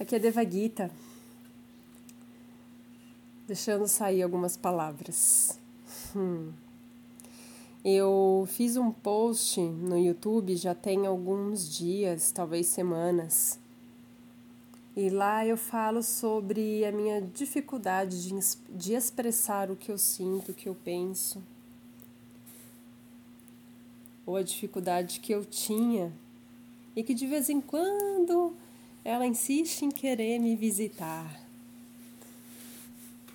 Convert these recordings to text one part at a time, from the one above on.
Aqui é Devagita, deixando sair algumas palavras. Hum. Eu fiz um post no YouTube já tem alguns dias, talvez semanas, e lá eu falo sobre a minha dificuldade de, de expressar o que eu sinto, o que eu penso, ou a dificuldade que eu tinha e que de vez em quando ela insiste em querer me visitar.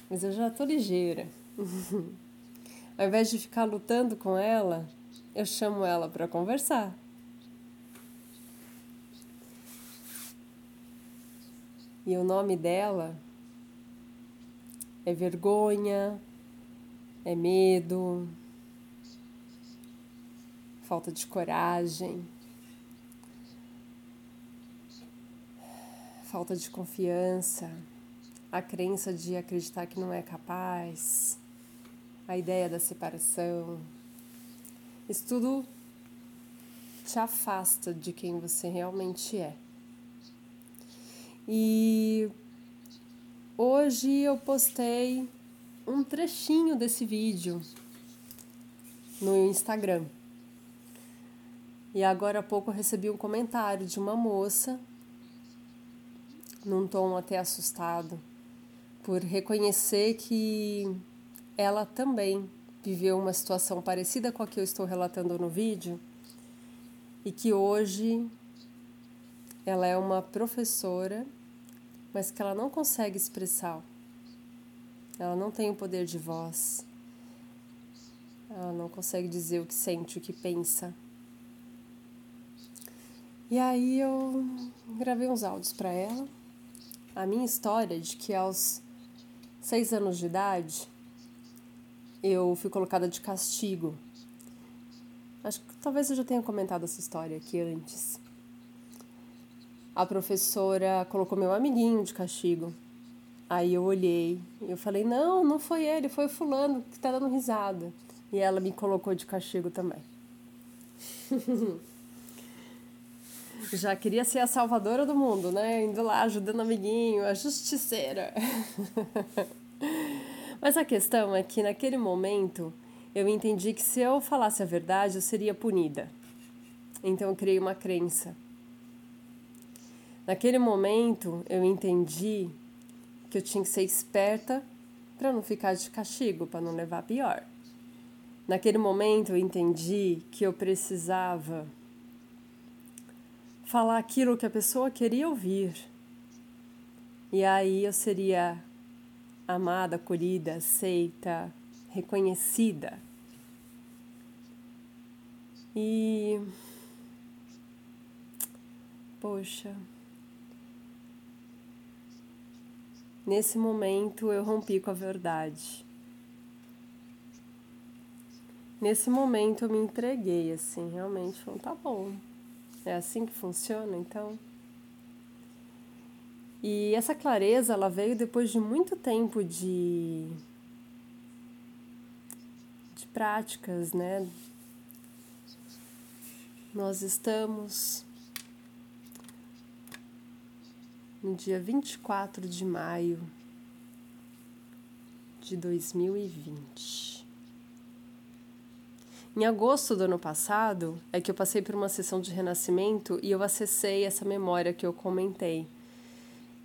Mas eu já tô ligeira. Ao invés de ficar lutando com ela, eu chamo ela para conversar. E o nome dela é vergonha, é medo, falta de coragem. Falta de confiança, a crença de acreditar que não é capaz, a ideia da separação. Isso tudo te afasta de quem você realmente é. E hoje eu postei um trechinho desse vídeo no Instagram. E agora há pouco eu recebi um comentário de uma moça num tom até assustado, por reconhecer que ela também viveu uma situação parecida com a que eu estou relatando no vídeo e que hoje ela é uma professora, mas que ela não consegue expressar. Ela não tem o poder de voz. Ela não consegue dizer o que sente, o que pensa. E aí eu gravei uns áudios para ela a minha história de que aos seis anos de idade eu fui colocada de castigo. Acho que talvez eu já tenha comentado essa história aqui antes. A professora colocou meu amiguinho de castigo. Aí eu olhei e eu falei: Não, não foi ele, foi o fulano que tá dando risada. E ela me colocou de castigo também. Já queria ser a salvadora do mundo, né? Indo lá ajudando amiguinho, a justiceira. Mas a questão é que naquele momento eu entendi que se eu falasse a verdade eu seria punida. Então eu criei uma crença. Naquele momento eu entendi que eu tinha que ser esperta para não ficar de castigo, para não levar pior. Naquele momento eu entendi que eu precisava falar aquilo que a pessoa queria ouvir. E aí eu seria amada, acolhida, aceita, reconhecida. E. Poxa. Nesse momento eu rompi com a verdade. Nesse momento eu me entreguei, assim, realmente falou, tá bom, é assim que funciona, então? E essa clareza, ela veio depois de muito tempo de de práticas, né? Nós estamos no dia 24 de maio de 2020. Em agosto do ano passado é que eu passei por uma sessão de renascimento e eu acessei essa memória que eu comentei.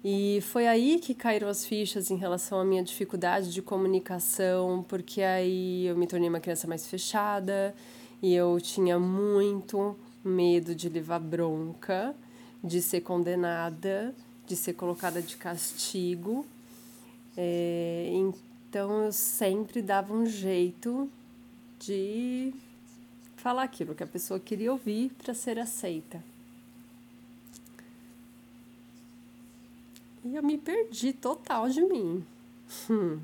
E foi aí que caíram as fichas em relação à minha dificuldade de comunicação, porque aí eu me tornei uma criança mais fechada e eu tinha muito medo de levar bronca, de ser condenada, de ser colocada de castigo. É, então eu sempre dava um jeito de falar aquilo que a pessoa queria ouvir para ser aceita. E eu me perdi total de mim. Hum.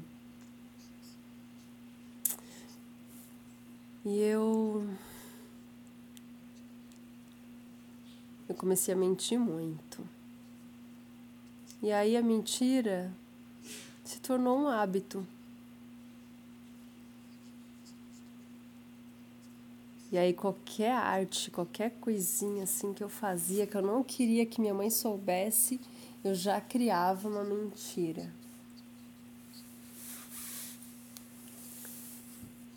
E eu. Eu comecei a mentir muito. E aí a mentira se tornou um hábito. E aí qualquer arte, qualquer coisinha assim que eu fazia que eu não queria que minha mãe soubesse, eu já criava uma mentira.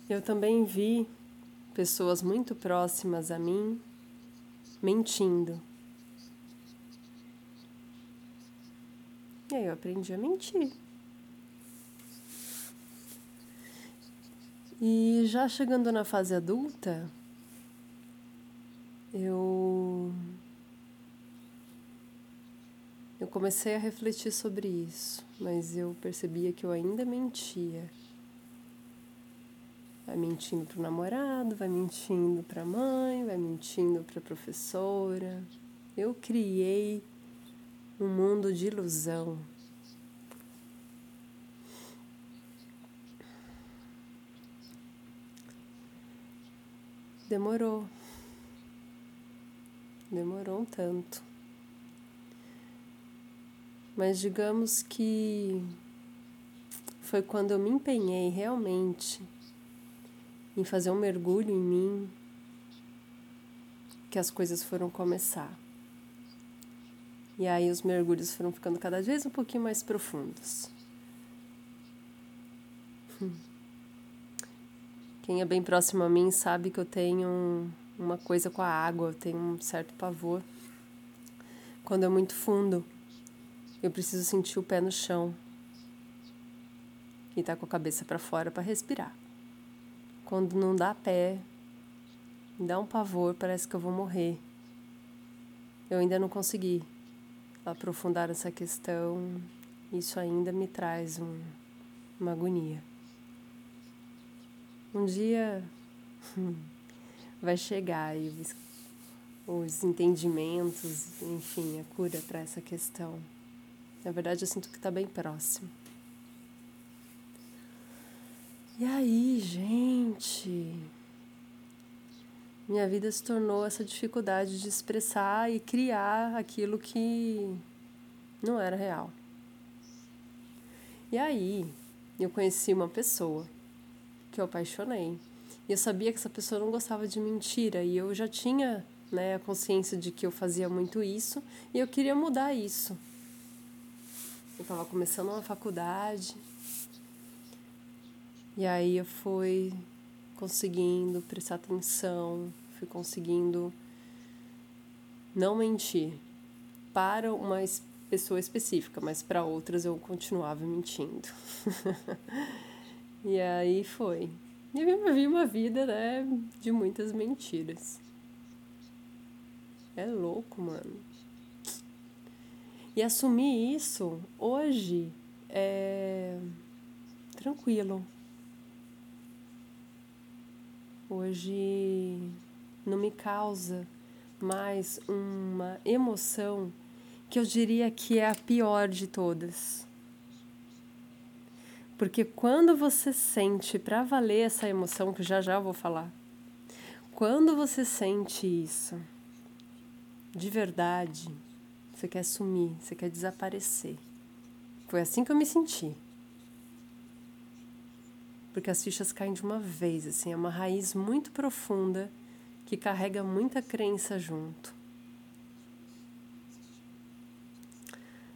Eu também vi pessoas muito próximas a mim mentindo. E aí eu aprendi a mentir. E já chegando na fase adulta, eu eu comecei a refletir sobre isso, mas eu percebia que eu ainda mentia. Vai mentindo para o namorado, vai mentindo para a mãe, vai mentindo para a professora. Eu criei um mundo de ilusão. Demorou. Demorou um tanto. Mas digamos que foi quando eu me empenhei realmente em fazer um mergulho em mim que as coisas foram começar. E aí os mergulhos foram ficando cada vez um pouquinho mais profundos. Hum. Quem é bem próximo a mim sabe que eu tenho uma coisa com a água, eu tenho um certo pavor. Quando é muito fundo, eu preciso sentir o pé no chão e tá com a cabeça para fora para respirar. Quando não dá pé, me dá um pavor, parece que eu vou morrer. Eu ainda não consegui aprofundar essa questão, isso ainda me traz um, uma agonia. Um dia vai chegar e os, os entendimentos, enfim, a cura para essa questão. Na verdade, eu sinto que está bem próximo. E aí, gente, minha vida se tornou essa dificuldade de expressar e criar aquilo que não era real. E aí, eu conheci uma pessoa que eu apaixonei. E eu sabia que essa pessoa não gostava de mentira e eu já tinha né, a consciência de que eu fazia muito isso e eu queria mudar isso. Eu estava começando uma faculdade e aí eu fui conseguindo prestar atenção, fui conseguindo não mentir para uma pessoa específica, mas para outras eu continuava mentindo. e aí foi. E vivi uma vida, né, de muitas mentiras. É louco, mano. E assumir isso hoje é tranquilo. Hoje não me causa mais uma emoção que eu diria que é a pior de todas. Porque quando você sente para valer essa emoção, que já já eu vou falar, quando você sente isso de verdade, você quer sumir, você quer desaparecer. Foi assim que eu me senti porque as fichas caem de uma vez, assim, é uma raiz muito profunda que carrega muita crença junto.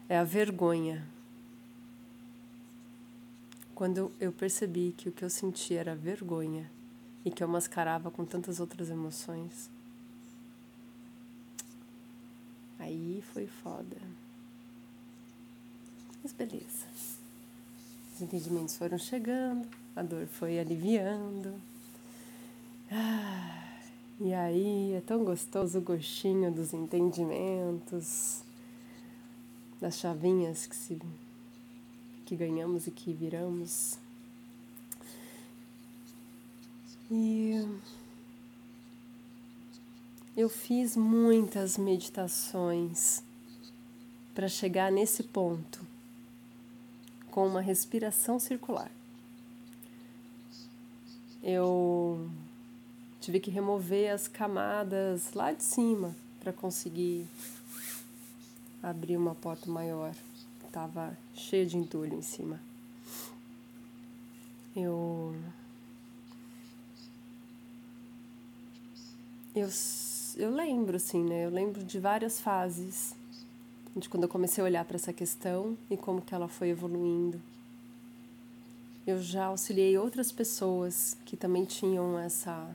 É a vergonha. Quando eu percebi que o que eu sentia era vergonha e que eu mascarava com tantas outras emoções, aí foi foda. Mas beleza. Os entendimentos foram chegando a dor foi aliviando. Ah, e aí é tão gostoso o gostinho dos entendimentos, das chavinhas que, se, que ganhamos e que viramos. E eu fiz muitas meditações para chegar nesse ponto com uma respiração circular eu tive que remover as camadas lá de cima para conseguir abrir uma porta maior. Tava cheia de entulho em cima. Eu eu, eu lembro, assim, né? Eu lembro de várias fases de quando eu comecei a olhar para essa questão e como que ela foi evoluindo. Eu já auxiliei outras pessoas que também tinham essa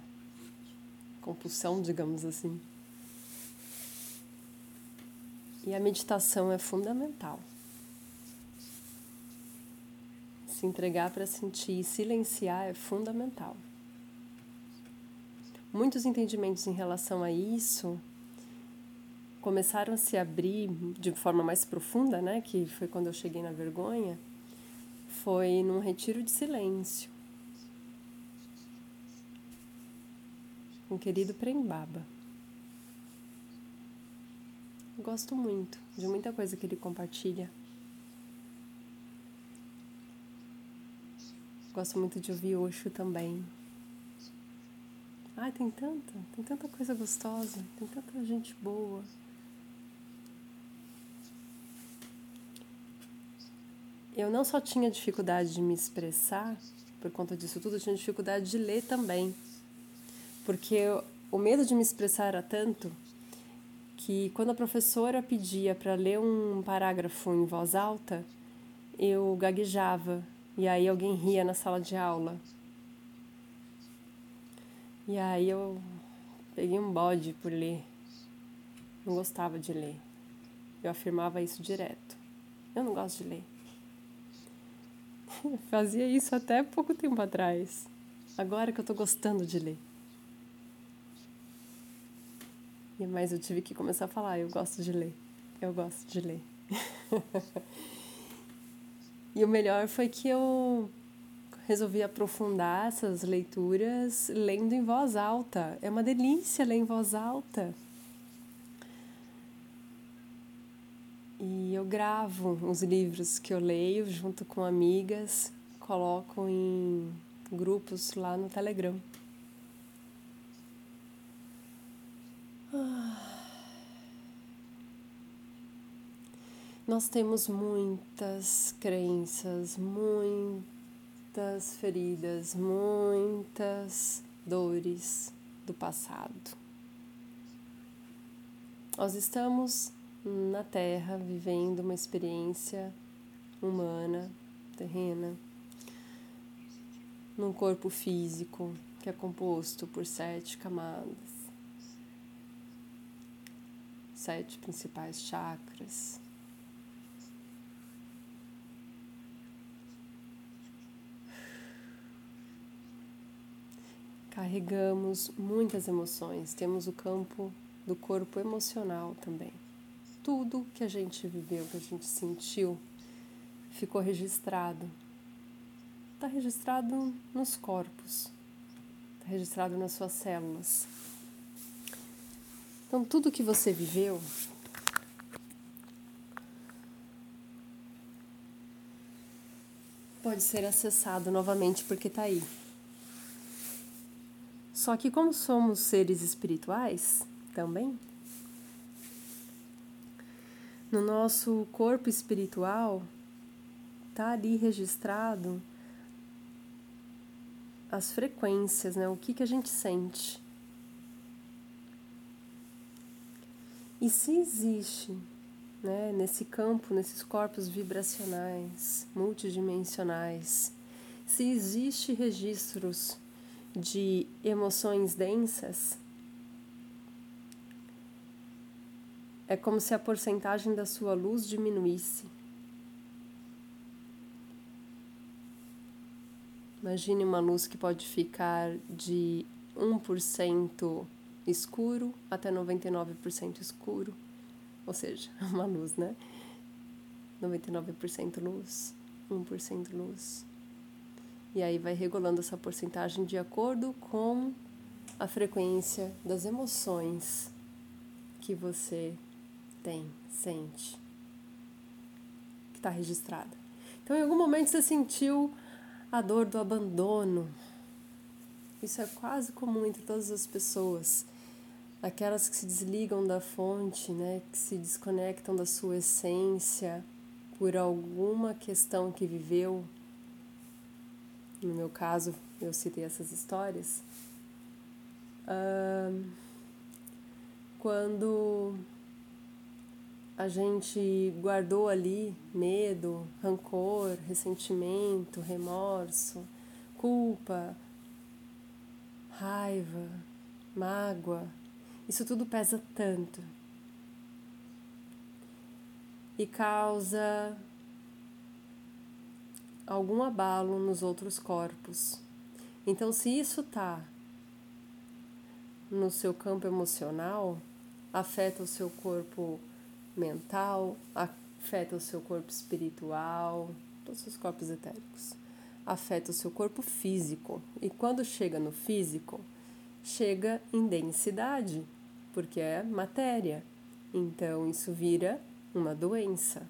compulsão, digamos assim. E a meditação é fundamental. Se entregar para sentir e silenciar é fundamental. Muitos entendimentos em relação a isso começaram a se abrir de forma mais profunda, né, que foi quando eu cheguei na vergonha, foi num retiro de silêncio. Com o querido Prembaba. Gosto muito de muita coisa que ele compartilha. Gosto muito de ouvir Osho também. Ai, tem tanta, tem tanta coisa gostosa, tem tanta gente boa. Eu não só tinha dificuldade de me expressar por conta disso tudo, eu tinha dificuldade de ler também. Porque eu, o medo de me expressar era tanto que quando a professora pedia para ler um parágrafo em voz alta, eu gaguejava e aí alguém ria na sala de aula. E aí eu peguei um bode por ler. Não gostava de ler. Eu afirmava isso direto. Eu não gosto de ler. Fazia isso até pouco tempo atrás. Agora que eu tô gostando de ler. Mas eu tive que começar a falar, eu gosto de ler. Eu gosto de ler. e o melhor foi que eu resolvi aprofundar essas leituras lendo em voz alta. É uma delícia ler em voz alta. E eu gravo os livros que eu leio junto com amigas, coloco em grupos lá no Telegram. Nós temos muitas crenças, muitas feridas, muitas dores do passado. Nós estamos na Terra vivendo uma experiência humana, terrena, num corpo físico que é composto por sete camadas, sete principais chakras. Carregamos muitas emoções, temos o campo do corpo emocional também tudo que a gente viveu, que a gente sentiu, ficou registrado. Está registrado nos corpos, está registrado nas suas células. Então, tudo que você viveu pode ser acessado novamente porque está aí. Só que, como somos seres espirituais também, no nosso corpo espiritual está ali registrado as frequências, né? O que, que a gente sente. E se existe, né, nesse campo, nesses corpos vibracionais, multidimensionais, se existe registros de emoções densas, É como se a porcentagem da sua luz diminuísse. Imagine uma luz que pode ficar de 1% escuro até 99% escuro. Ou seja, uma luz, né? 99% luz, 1% luz. E aí vai regulando essa porcentagem de acordo com a frequência das emoções que você tem, sente, que está registrada. Então, em algum momento você sentiu a dor do abandono. Isso é quase comum entre todas as pessoas. Aquelas que se desligam da fonte, né, que se desconectam da sua essência por alguma questão que viveu. No meu caso, eu citei essas histórias. quando a gente guardou ali medo, rancor, ressentimento, remorso, culpa, raiva, mágoa, isso tudo pesa tanto e causa algum abalo nos outros corpos. Então, se isso está no seu campo emocional, afeta o seu corpo mental, afeta o seu corpo espiritual, todos os corpos etéricos. Afeta o seu corpo físico. E quando chega no físico, chega em densidade, porque é matéria. Então isso vira uma doença.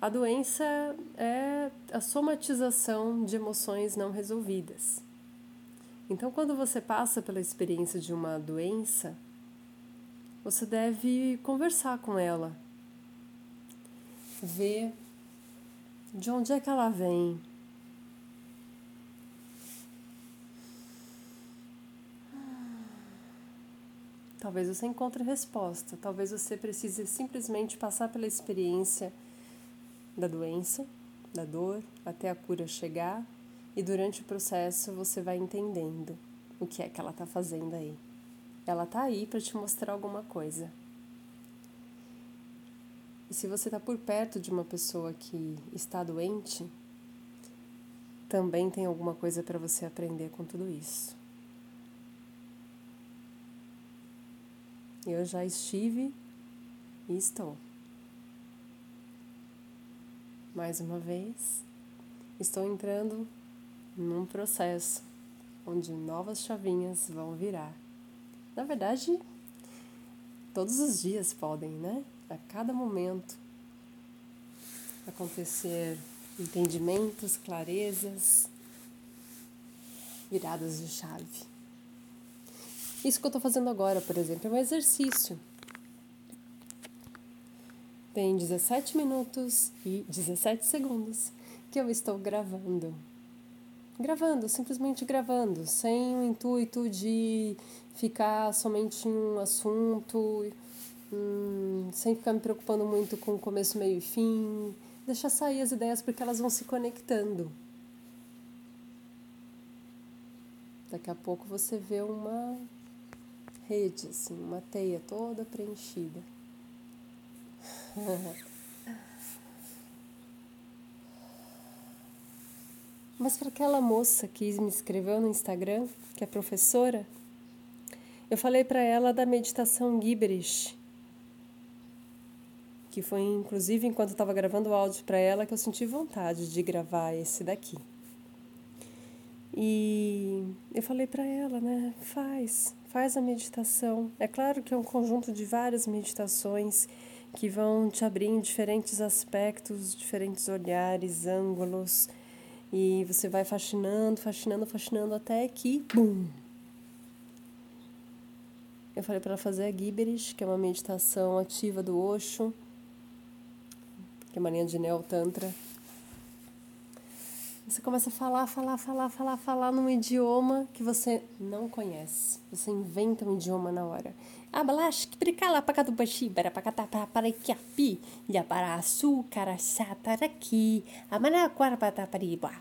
A doença é a somatização de emoções não resolvidas. Então, quando você passa pela experiência de uma doença, você deve conversar com ela, ver de onde é que ela vem. Talvez você encontre resposta, talvez você precise simplesmente passar pela experiência da doença, da dor, até a cura chegar, e durante o processo você vai entendendo o que é que ela está fazendo aí. Ela está aí para te mostrar alguma coisa. E se você está por perto de uma pessoa que está doente, também tem alguma coisa para você aprender com tudo isso. Eu já estive e estou. Mais uma vez, estou entrando num processo onde novas chavinhas vão virar. Na verdade, todos os dias podem, né? A cada momento acontecer entendimentos, clarezas, viradas de chave. Isso que eu estou fazendo agora, por exemplo, é um exercício. Tem 17 minutos e 17 segundos que eu estou gravando gravando, simplesmente gravando, sem o intuito de ficar somente em um assunto, hum, sem ficar me preocupando muito com o começo, meio e fim, deixar sair as ideias porque elas vão se conectando. Daqui a pouco você vê uma rede, assim, uma teia toda preenchida. Mas para aquela moça que me escreveu no Instagram, que é professora, eu falei para ela da meditação Gibberish, que foi inclusive enquanto estava gravando o áudio para ela que eu senti vontade de gravar esse daqui. E eu falei para ela, né, faz, faz a meditação. É claro que é um conjunto de várias meditações que vão te abrir em diferentes aspectos, diferentes olhares, ângulos e você vai faxinando, faxinando, faxinando até que, bum! Eu falei para ela fazer a Gibberish, que é uma meditação ativa do Osho, que é uma linha de Neo Tantra. Você começa a falar, falar, falar, falar, falar num idioma que você não conhece. Você inventa um idioma na hora. Abalash, bricala, pacatupaxi, barapacatapá, paraquiapi, yaparaçu, caraçataraqui, amanaquarapatapariba.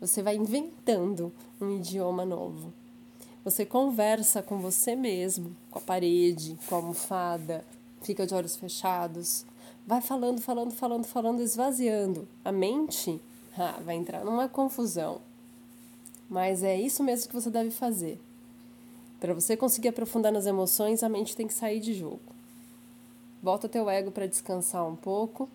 Você vai inventando um idioma novo. Você conversa com você mesmo, com a parede, com a almofada, fica de olhos fechados, vai falando, falando, falando, falando, esvaziando. A mente ah, vai entrar numa confusão. Mas é isso mesmo que você deve fazer. Para você conseguir aprofundar nas emoções, a mente tem que sair de jogo. Volta teu ego para descansar um pouco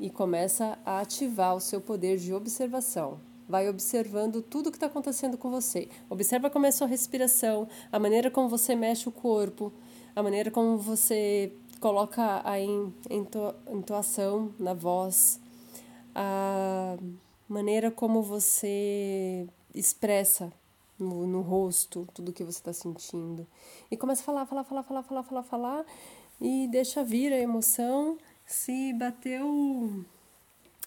e começa a ativar o seu poder de observação. Vai observando tudo o que está acontecendo com você. Observa como é a sua respiração, a maneira como você mexe o corpo, a maneira como você coloca a entoação na voz, a maneira como você expressa no, no rosto tudo que você está sentindo. E começa a falar, falar, falar, falar, falar, falar, falar, e deixa vir a emoção. Se bateu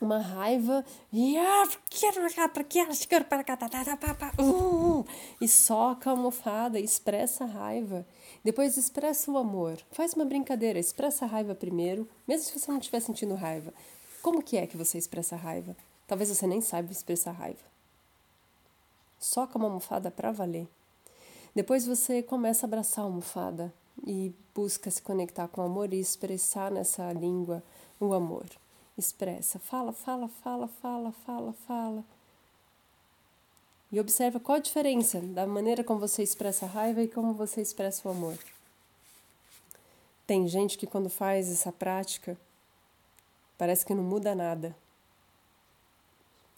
uma raiva e soca a almofada, expressa a raiva. Depois expressa o amor. Faz uma brincadeira, expressa a raiva primeiro, mesmo se você não estiver sentindo raiva. Como que é que você expressa raiva? Talvez você nem saiba expressar raiva. Soca uma almofada para valer. Depois você começa a abraçar a almofada e busca se conectar com o amor e expressar nessa língua o amor expressa. Fala, fala, fala, fala, fala, fala. E observa qual a diferença da maneira como você expressa a raiva e como você expressa o amor. Tem gente que quando faz essa prática parece que não muda nada.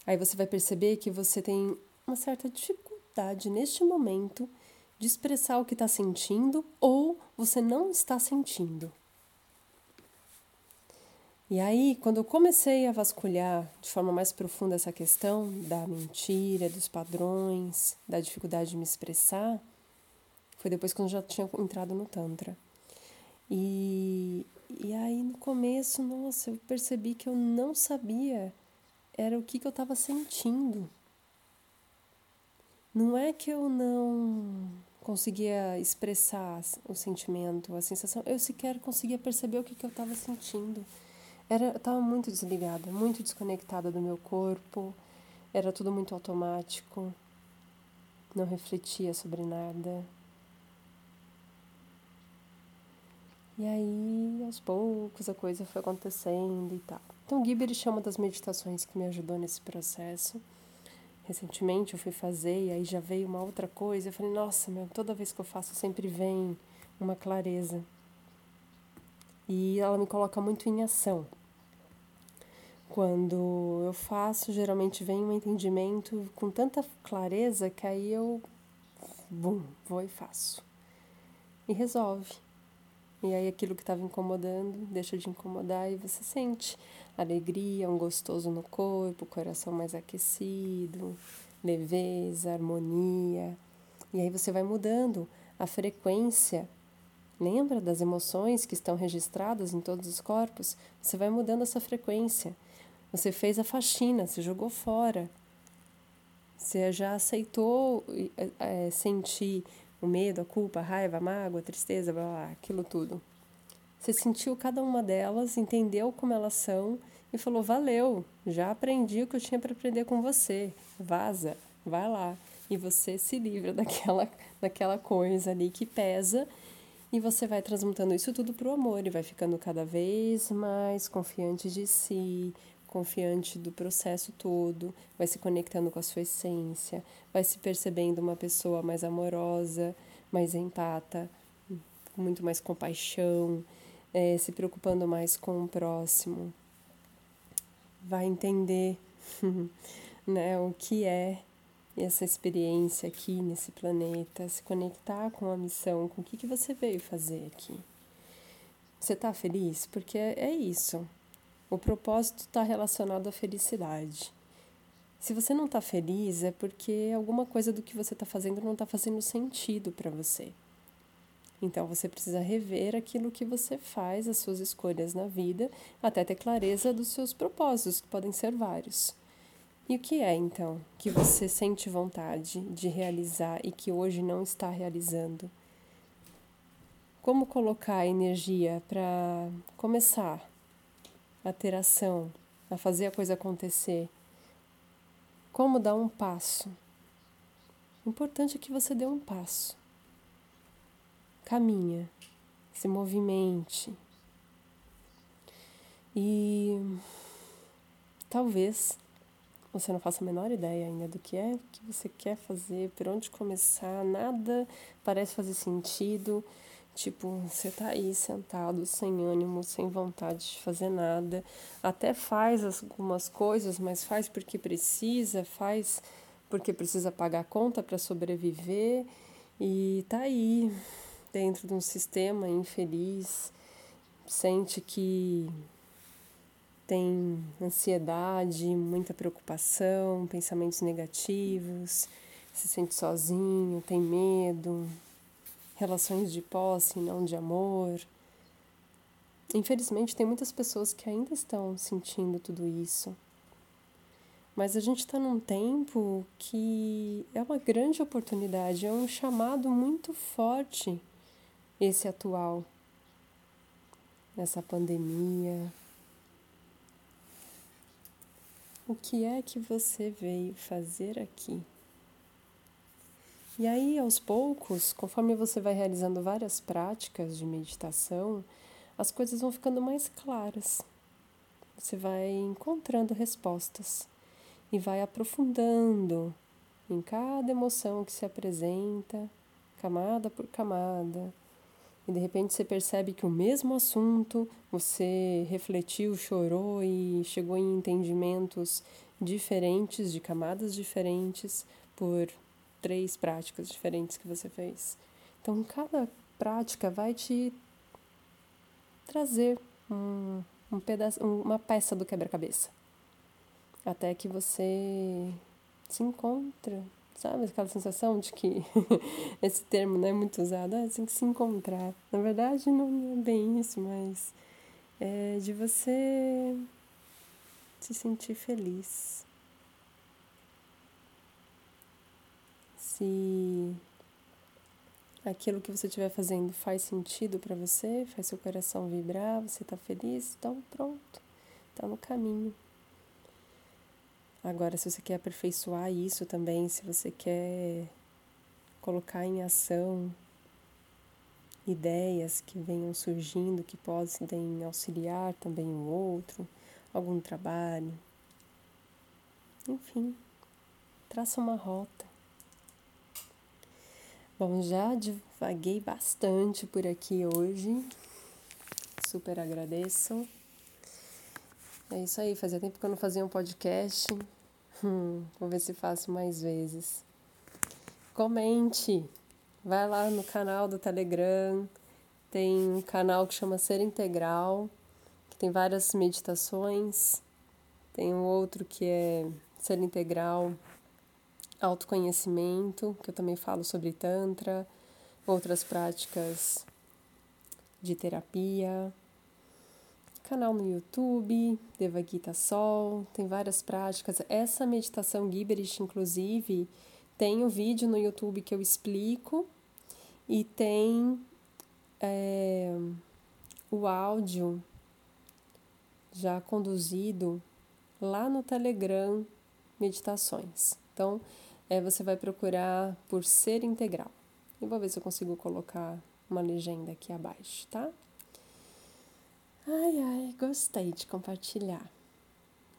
Aí você vai perceber que você tem uma certa dificuldade neste momento de expressar o que está sentindo ou você não está sentindo. E aí, quando eu comecei a vasculhar de forma mais profunda essa questão da mentira, dos padrões, da dificuldade de me expressar, foi depois que eu já tinha entrado no Tantra. E, e aí, no começo, nossa, eu percebi que eu não sabia era o que, que eu estava sentindo. Não é que eu não conseguia expressar o sentimento, a sensação, eu sequer conseguia perceber o que, que eu estava sentindo. Era, eu estava muito desligada, muito desconectada do meu corpo, era tudo muito automático, não refletia sobre nada. E aí, aos poucos, a coisa foi acontecendo e tal. Então, o Gibber chama das meditações que me ajudou nesse processo. Recentemente eu fui fazer e aí já veio uma outra coisa. Eu falei, nossa, meu, toda vez que eu faço sempre vem uma clareza. E ela me coloca muito em ação. Quando eu faço, geralmente vem um entendimento com tanta clareza que aí eu bum, vou e faço. E resolve. E aí aquilo que estava incomodando deixa de incomodar e você sente alegria, um gostoso no corpo, coração mais aquecido, leveza, harmonia. E aí você vai mudando a frequência. Lembra das emoções que estão registradas em todos os corpos? Você vai mudando essa frequência. Você fez a faxina, você jogou fora. Você já aceitou é, sentir o medo, a culpa, a raiva, a mágoa, a tristeza, blá, blá, aquilo tudo. Você sentiu cada uma delas, entendeu como elas são e falou: valeu, já aprendi o que eu tinha para aprender com você. Vaza, vai lá. E você se livra daquela, daquela coisa ali que pesa e você vai transmutando isso tudo para o amor e vai ficando cada vez mais confiante de si, confiante do processo todo, vai se conectando com a sua essência, vai se percebendo uma pessoa mais amorosa, mais empata, com muito mais compaixão, é, se preocupando mais com o próximo. Vai entender né, o que é essa experiência aqui nesse planeta, se conectar com a missão, com o que, que você veio fazer aqui. Você está feliz? Porque é, é isso. O propósito está relacionado à felicidade. Se você não está feliz, é porque alguma coisa do que você está fazendo não está fazendo sentido para você. Então você precisa rever aquilo que você faz, as suas escolhas na vida, até ter clareza dos seus propósitos, que podem ser vários. E o que é então que você sente vontade de realizar e que hoje não está realizando? Como colocar energia para começar a ter ação, a fazer a coisa acontecer. Como dar um passo? O importante é que você dê um passo. Caminha, se movimente. E talvez você não faça a menor ideia ainda do que é que você quer fazer, por onde começar, nada parece fazer sentido. Tipo, você tá aí sentado, sem ânimo, sem vontade de fazer nada. Até faz algumas coisas, mas faz porque precisa, faz porque precisa pagar conta para sobreviver. E tá aí, dentro de um sistema infeliz, sente que tem ansiedade, muita preocupação, pensamentos negativos, se sente sozinho, tem medo, relações de posse, não de amor. Infelizmente, tem muitas pessoas que ainda estão sentindo tudo isso. Mas a gente está num tempo que é uma grande oportunidade, é um chamado muito forte esse atual, nessa pandemia. O que é que você veio fazer aqui? E aí, aos poucos, conforme você vai realizando várias práticas de meditação, as coisas vão ficando mais claras. Você vai encontrando respostas e vai aprofundando em cada emoção que se apresenta, camada por camada. E de repente você percebe que o mesmo assunto você refletiu, chorou e chegou em entendimentos diferentes, de camadas diferentes, por três práticas diferentes que você fez. Então, cada prática vai te trazer um, um pedaço, uma peça do quebra-cabeça até que você se encontra, sabe? Aquela sensação de que esse termo não é muito usado, ah, tem que se encontrar. Na verdade, não é bem isso, mas é de você se sentir feliz. Se aquilo que você estiver fazendo faz sentido para você, faz seu coração vibrar, você está feliz, então pronto, está no caminho. Agora, se você quer aperfeiçoar isso também, se você quer colocar em ação ideias que venham surgindo, que podem auxiliar também o outro, algum trabalho, enfim, traça uma rota. Bom, já divaguei bastante por aqui hoje. Super agradeço. É isso aí, fazia tempo que eu não fazia um podcast. Hum, vou ver se faço mais vezes. Comente! Vai lá no canal do Telegram. Tem um canal que chama Ser Integral, que tem várias meditações. Tem um outro que é Ser Integral Autoconhecimento, que eu também falo sobre Tantra, outras práticas de terapia canal no YouTube, Devagita Sol, tem várias práticas. Essa meditação Giberish, inclusive, tem o um vídeo no YouTube que eu explico e tem é, o áudio já conduzido lá no Telegram Meditações. Então, é, você vai procurar por ser integral. E vou ver se eu consigo colocar uma legenda aqui abaixo, tá? Ai, ai, gostei de compartilhar.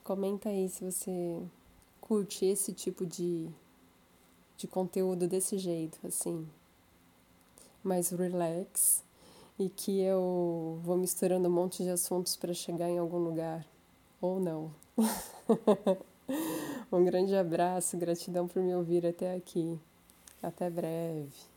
Comenta aí se você curte esse tipo de, de conteúdo desse jeito, assim, mais relax e que eu vou misturando um monte de assuntos para chegar em algum lugar ou não. um grande abraço, gratidão por me ouvir até aqui. Até breve.